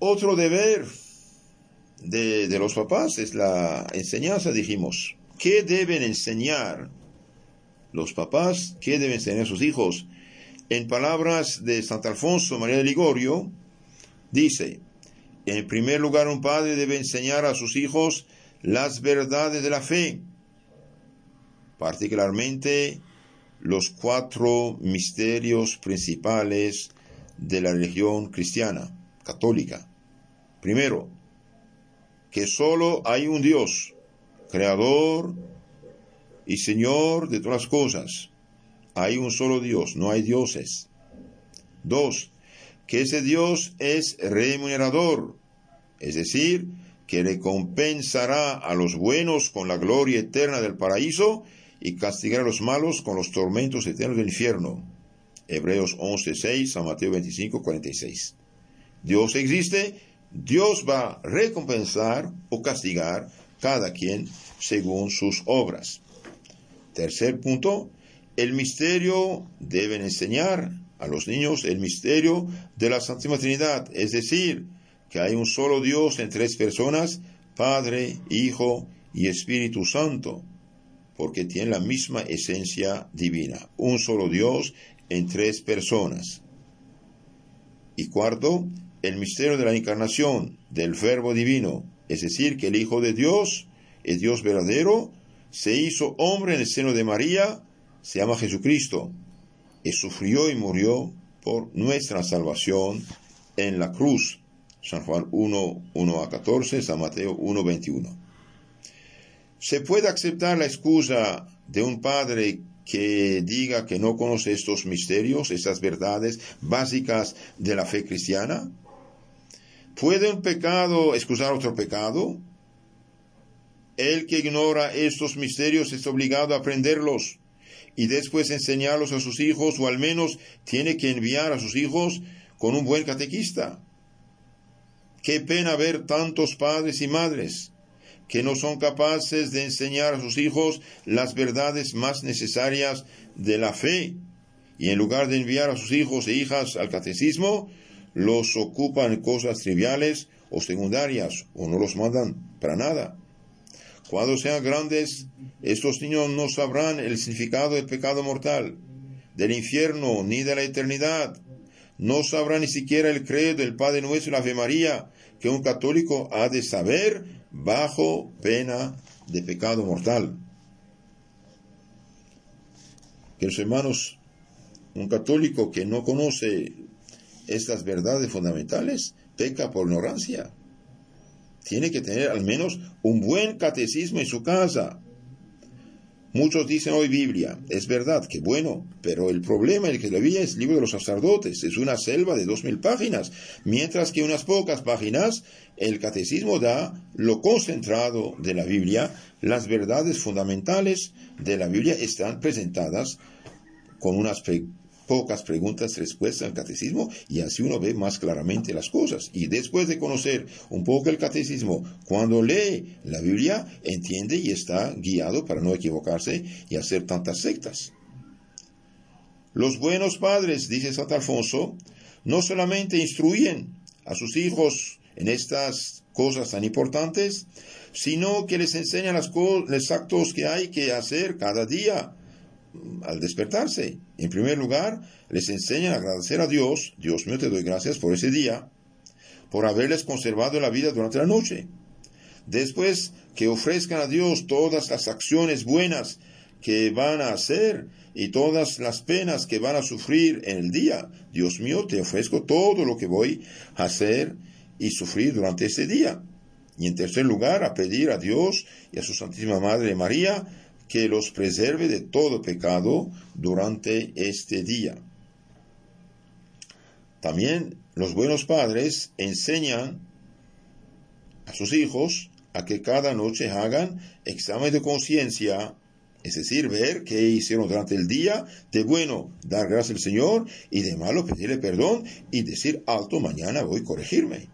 Otro deber de, los papás es la enseñanza, dijimos. ¿Qué deben enseñar los papás? ¿Qué deben enseñar sus hijos? En palabras de Santo Alfonso María de Ligorio, dice, en primer lugar un padre debe enseñar a sus hijos las verdades de la fe, particularmente los cuatro misterios principales de la religión cristiana, católica. Primero, que solo hay un Dios, creador y Señor de todas las cosas. Hay un solo Dios, no hay dioses. Dos, que ese Dios es remunerador, es decir, que recompensará a los buenos con la gloria eterna del paraíso y castigará a los malos con los tormentos eternos del infierno. Hebreos 11:6 a Mateo 25:46. Dios existe, Dios va a recompensar o castigar cada quien según sus obras. Tercer punto, el misterio deben enseñar a los niños el misterio de la Santísima Trinidad, es decir, que hay un solo Dios en tres personas, Padre, Hijo y Espíritu Santo, porque tienen la misma esencia divina, un solo Dios en tres personas. Y cuarto, el misterio de la encarnación del Verbo Divino, es decir, que el Hijo de Dios, el Dios verdadero, se hizo hombre en el seno de María, se llama Jesucristo, y sufrió y murió por nuestra salvación en la cruz. San Juan 1, 1 a 14, San Mateo 1, 21. ¿Se puede aceptar la excusa de un padre que diga que no conoce estos misterios, estas verdades básicas de la fe cristiana? ¿Puede un pecado excusar otro pecado? El que ignora estos misterios es obligado a aprenderlos y después enseñarlos a sus hijos o al menos tiene que enviar a sus hijos con un buen catequista. Qué pena ver tantos padres y madres que no son capaces de enseñar a sus hijos las verdades más necesarias de la fe y en lugar de enviar a sus hijos e hijas al catecismo, los ocupan cosas triviales o secundarias o no los mandan para nada. Cuando sean grandes, estos niños no sabrán el significado del pecado mortal, del infierno ni de la eternidad. No sabrán ni siquiera el credo del Padre Nuestro y la Ave María, que un católico ha de saber bajo pena de pecado mortal. Queridos hermanos, un católico que no conoce estas verdades fundamentales peca por ignorancia. Tiene que tener al menos un buen catecismo en su casa. Muchos dicen hoy Biblia, es verdad, que bueno, pero el problema el que la Biblia es el libro de los sacerdotes, es una selva de dos mil páginas, mientras que unas pocas páginas el catecismo da lo concentrado de la Biblia, las verdades fundamentales de la Biblia están presentadas con unas pocas preguntas respuestas al catecismo y así uno ve más claramente las cosas. Y después de conocer un poco el catecismo, cuando lee la Biblia, entiende y está guiado para no equivocarse y hacer tantas sectas. Los buenos padres, dice Santo Alfonso, no solamente instruyen a sus hijos en estas cosas tan importantes, sino que les enseñan los actos que hay que hacer cada día al despertarse. En primer lugar, les enseñan a agradecer a Dios, Dios mío te doy gracias por ese día, por haberles conservado la vida durante la noche. Después, que ofrezcan a Dios todas las acciones buenas que van a hacer y todas las penas que van a sufrir en el día. Dios mío, te ofrezco todo lo que voy a hacer y sufrir durante ese día. Y en tercer lugar, a pedir a Dios y a su Santísima Madre María que los preserve de todo pecado durante este día. También los buenos padres enseñan a sus hijos a que cada noche hagan examen de conciencia, es decir, ver qué hicieron durante el día, de bueno dar gracias al Señor y de malo pedirle perdón y decir alto mañana voy a corregirme.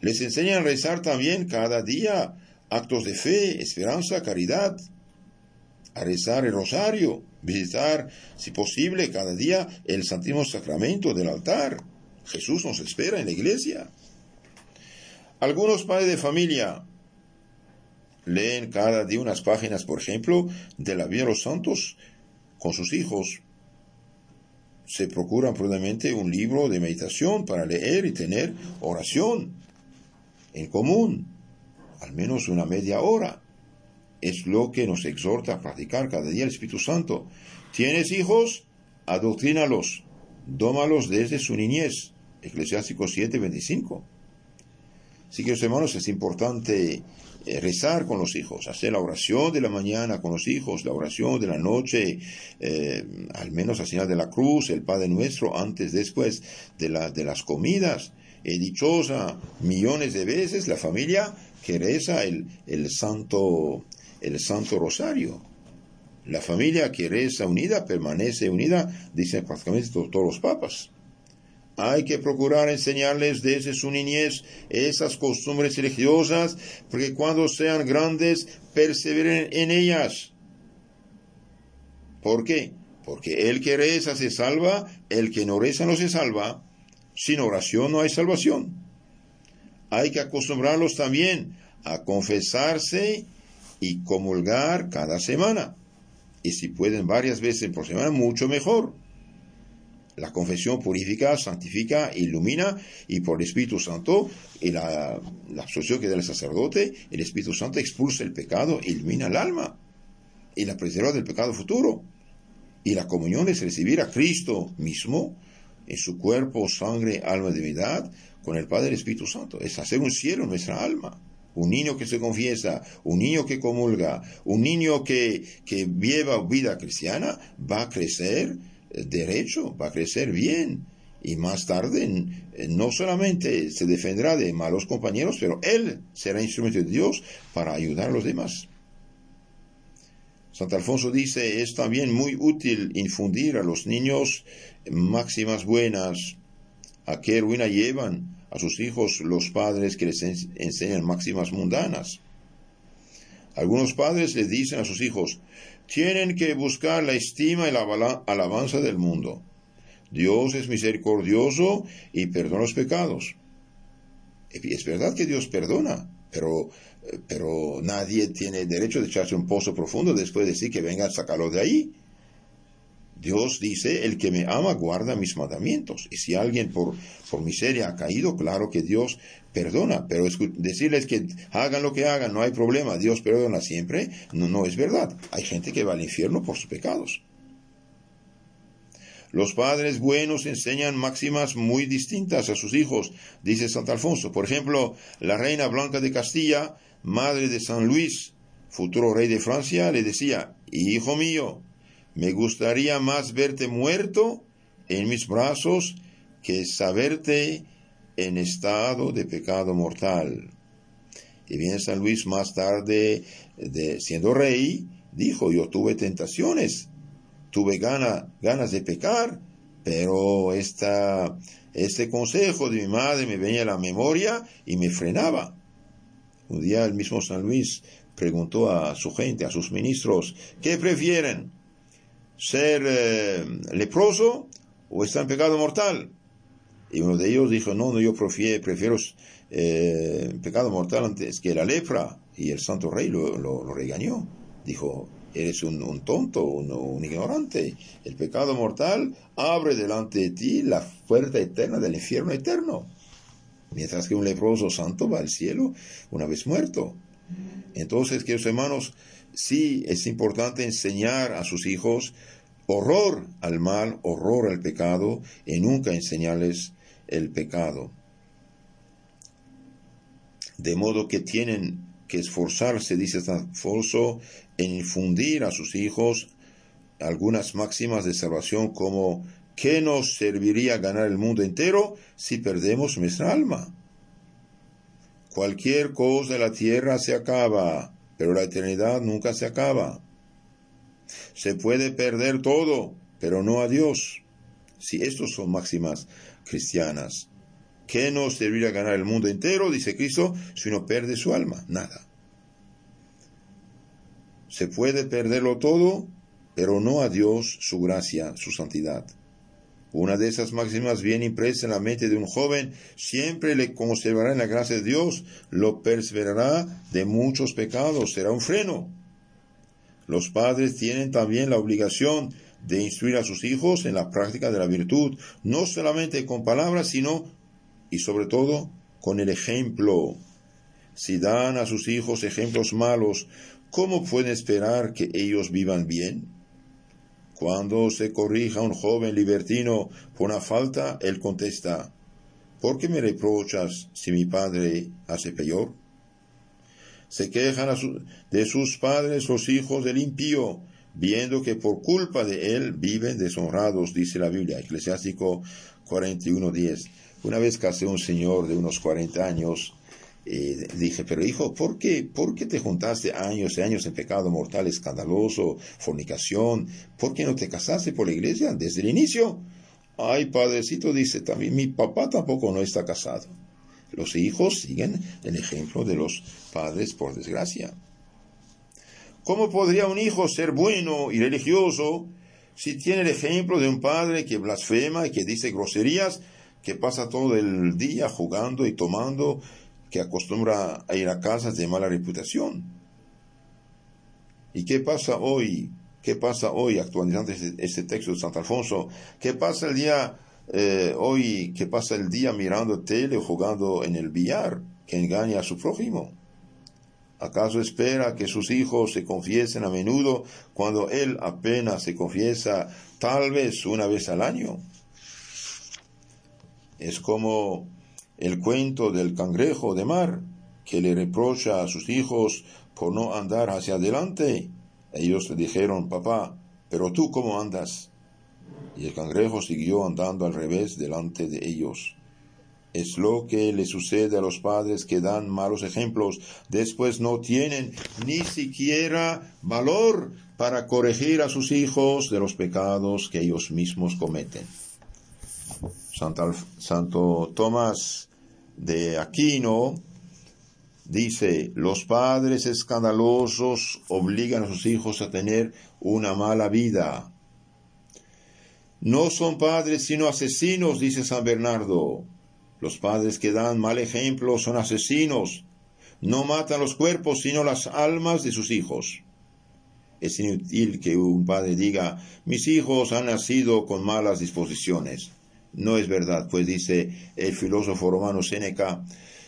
Les enseñan a rezar también cada día actos de fe, esperanza, caridad, a rezar el rosario, visitar, si posible, cada día el Santísimo Sacramento del altar. Jesús nos espera en la iglesia. Algunos padres de familia leen cada día unas páginas, por ejemplo, de la vida de los santos con sus hijos. Se procuran prudentemente un libro de meditación para leer y tener oración en común, al menos una media hora. Es lo que nos exhorta a practicar cada día el Espíritu Santo. ¿Tienes hijos? Adoctrínalos, dómalos desde su niñez. Eclesiástico 7:25. Así que, hermanos, es importante eh, rezar con los hijos, hacer la oración de la mañana con los hijos, la oración de la noche, eh, al menos al final de la cruz, el Padre Nuestro, antes, después de, de las comidas. He dichosa millones de veces la familia que reza el, el, santo, el Santo Rosario. La familia que reza unida permanece unida, dicen prácticamente todos los papas. Hay que procurar enseñarles desde su niñez esas costumbres religiosas, porque cuando sean grandes perseveren en ellas. ¿Por qué? Porque el que reza se salva, el que no reza no se salva. Sin oración no hay salvación. Hay que acostumbrarlos también a confesarse y comulgar cada semana. Y si pueden varias veces por semana, mucho mejor. La confesión purifica, santifica, ilumina y por el Espíritu Santo y la, la absolución que da el sacerdote, el Espíritu Santo expulsa el pecado, ilumina el alma y la preserva del pecado futuro. Y la comunión es recibir a Cristo mismo en su cuerpo, sangre, alma, divinidad con el Padre y el Espíritu Santo. Es hacer un cielo en nuestra alma. Un niño que se confiesa, un niño que comulga, un niño que, que lleva vida cristiana va a crecer derecho, va a crecer bien y más tarde no solamente se defenderá de malos compañeros, pero él será instrumento de Dios para ayudar a los demás. Santo Alfonso dice, es también muy útil infundir a los niños máximas buenas. ¿A qué ruina llevan a sus hijos los padres que les enseñan máximas mundanas? Algunos padres les dicen a sus hijos, tienen que buscar la estima y la alabanza del mundo. Dios es misericordioso y perdona los pecados. Es verdad que Dios perdona, pero, pero nadie tiene derecho de echarse un pozo profundo después de decir que venga a sacarlo de ahí. Dios dice, el que me ama guarda mis mandamientos. Y si alguien por, por miseria ha caído, claro que Dios perdona. Pero decirles que hagan lo que hagan, no hay problema, Dios perdona siempre, no, no es verdad. Hay gente que va al infierno por sus pecados. Los padres buenos enseñan máximas muy distintas a sus hijos, dice Santo Alfonso. Por ejemplo, la reina Blanca de Castilla, madre de San Luis, futuro rey de Francia, le decía, Hijo mío, me gustaría más verte muerto en mis brazos que saberte en estado de pecado mortal. Y bien San Luis más tarde, de, siendo rey, dijo, yo tuve tentaciones, tuve ganas de pecar, pero esta, este consejo de mi madre me venía a la memoria y me frenaba. Un día el mismo San Luis preguntó a su gente, a sus ministros, ¿qué prefieren? Ser eh, leproso o estar en pecado mortal. Y uno de ellos dijo, no, no, yo prefiero, prefiero eh, pecado mortal antes que la lepra. Y el santo rey lo, regañó. Dijo, eres un, tonto, un, ignorante. El pecado mortal abre delante de ti la puerta eterna del infierno eterno. Mientras que un leproso santo va al cielo una vez muerto. Entonces, queridos hermanos, sí es importante enseñar a sus hijos horror al mal, horror al pecado, y nunca enseñarles el pecado. De modo que tienen que esforzarse, dice San Alfonso, en infundir a sus hijos algunas máximas de salvación como ¿qué nos serviría ganar el mundo entero si perdemos nuestra alma? Cualquier cosa de la tierra se acaba, pero la eternidad nunca se acaba. Se puede perder todo, pero no a Dios. Si estos son máximas cristianas, ¿qué nos serviría ganar el mundo entero, dice Cristo, si uno pierde su alma? Nada. Se puede perderlo todo, pero no a Dios, su gracia, su santidad. Una de esas máximas bien impresa en la mente de un joven siempre le conservará en la gracia de Dios, lo perseverará de muchos pecados, será un freno. Los padres tienen también la obligación de instruir a sus hijos en la práctica de la virtud, no solamente con palabras, sino y sobre todo con el ejemplo. Si dan a sus hijos ejemplos malos, ¿cómo pueden esperar que ellos vivan bien? Cuando se corrija a un joven libertino por una falta, él contesta, ¿por qué me reprochas si mi padre hace peor? Se quejan de sus padres los hijos del impío, viendo que por culpa de él viven deshonrados, dice la Biblia, Eclesiástico 41.10. Una vez casé un señor de unos 40 años, eh, dije, pero hijo, ¿por qué, ¿por qué te juntaste años y años en pecado mortal escandaloso, fornicación? ¿Por qué no te casaste por la iglesia desde el inicio? Ay, padrecito, dice también, mi papá tampoco no está casado. Los hijos siguen el ejemplo de los padres, por desgracia. ¿Cómo podría un hijo ser bueno y religioso si tiene el ejemplo de un padre que blasfema y que dice groserías, que pasa todo el día jugando y tomando que acostumbra a ir a casas de mala reputación. ¿Y qué pasa hoy? ¿Qué pasa hoy, actualizando este, este texto de Santo Alfonso? ¿Qué pasa el día eh, hoy? ¿Qué pasa el día mirando tele o jugando en el billar que engaña a su prójimo? ¿Acaso espera que sus hijos se confiesen a menudo cuando él apenas se confiesa tal vez una vez al año? Es como el cuento del cangrejo de mar, que le reprocha a sus hijos por no andar hacia adelante. Ellos le dijeron, papá, pero tú cómo andas? Y el cangrejo siguió andando al revés delante de ellos. Es lo que le sucede a los padres que dan malos ejemplos, después no tienen ni siquiera valor para corregir a sus hijos de los pecados que ellos mismos cometen. Santo, Tomás de Aquino dice, los padres escandalosos obligan a sus hijos a tener una mala vida. No son padres sino asesinos, dice San Bernardo. Los padres que dan mal ejemplo son asesinos. No matan los cuerpos sino las almas de sus hijos. Es inútil que un padre diga, mis hijos han nacido con malas disposiciones no es verdad, pues dice el filósofo romano Séneca,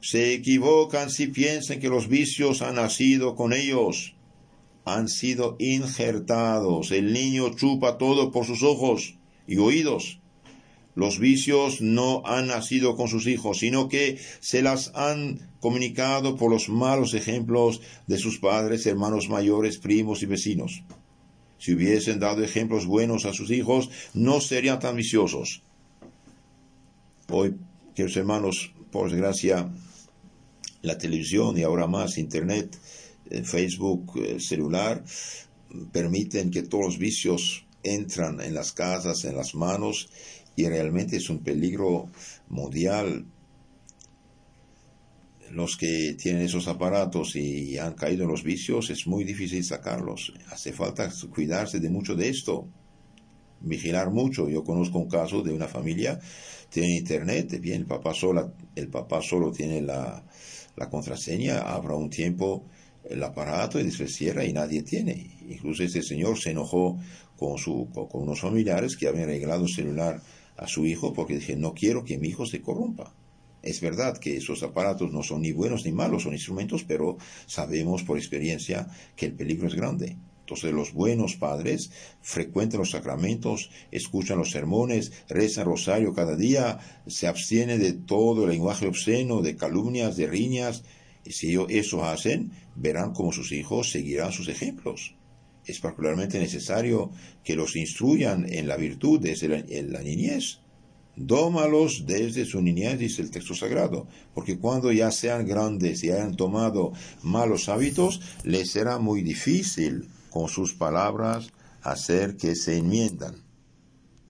se equivocan si piensan que los vicios han nacido con ellos, han sido injertados, el niño chupa todo por sus ojos y oídos. Los vicios no han nacido con sus hijos, sino que se las han comunicado por los malos ejemplos de sus padres, hermanos mayores, primos y vecinos. Si hubiesen dado ejemplos buenos a sus hijos, no serían tan viciosos. Hoy, queridos hermanos, por desgracia, la televisión y ahora más Internet, eh, Facebook, el celular, permiten que todos los vicios entran en las casas, en las manos, y realmente es un peligro mundial. Los que tienen esos aparatos y han caído en los vicios, es muy difícil sacarlos. Hace falta cuidarse de mucho de esto, vigilar mucho. Yo conozco un caso de una familia tiene internet, bien, el papá, solo, el papá solo tiene la, la contraseña, abra un tiempo el aparato y después cierra y nadie tiene. Incluso este señor se enojó con, su, con unos familiares que habían regalado celular a su hijo porque dije, no quiero que mi hijo se corrompa. Es verdad que esos aparatos no son ni buenos ni malos, son instrumentos, pero sabemos por experiencia que el peligro es grande. Entonces los buenos padres frecuentan los sacramentos, escuchan los sermones, rezan rosario cada día, se abstienen de todo el lenguaje obsceno, de calumnias, de riñas. Y si eso hacen, verán cómo sus hijos seguirán sus ejemplos. Es particularmente necesario que los instruyan en la virtud desde la, la niñez. Dómalos desde su niñez, dice el texto sagrado, porque cuando ya sean grandes y hayan tomado malos hábitos, les será muy difícil con sus palabras hacer que se enmiendan.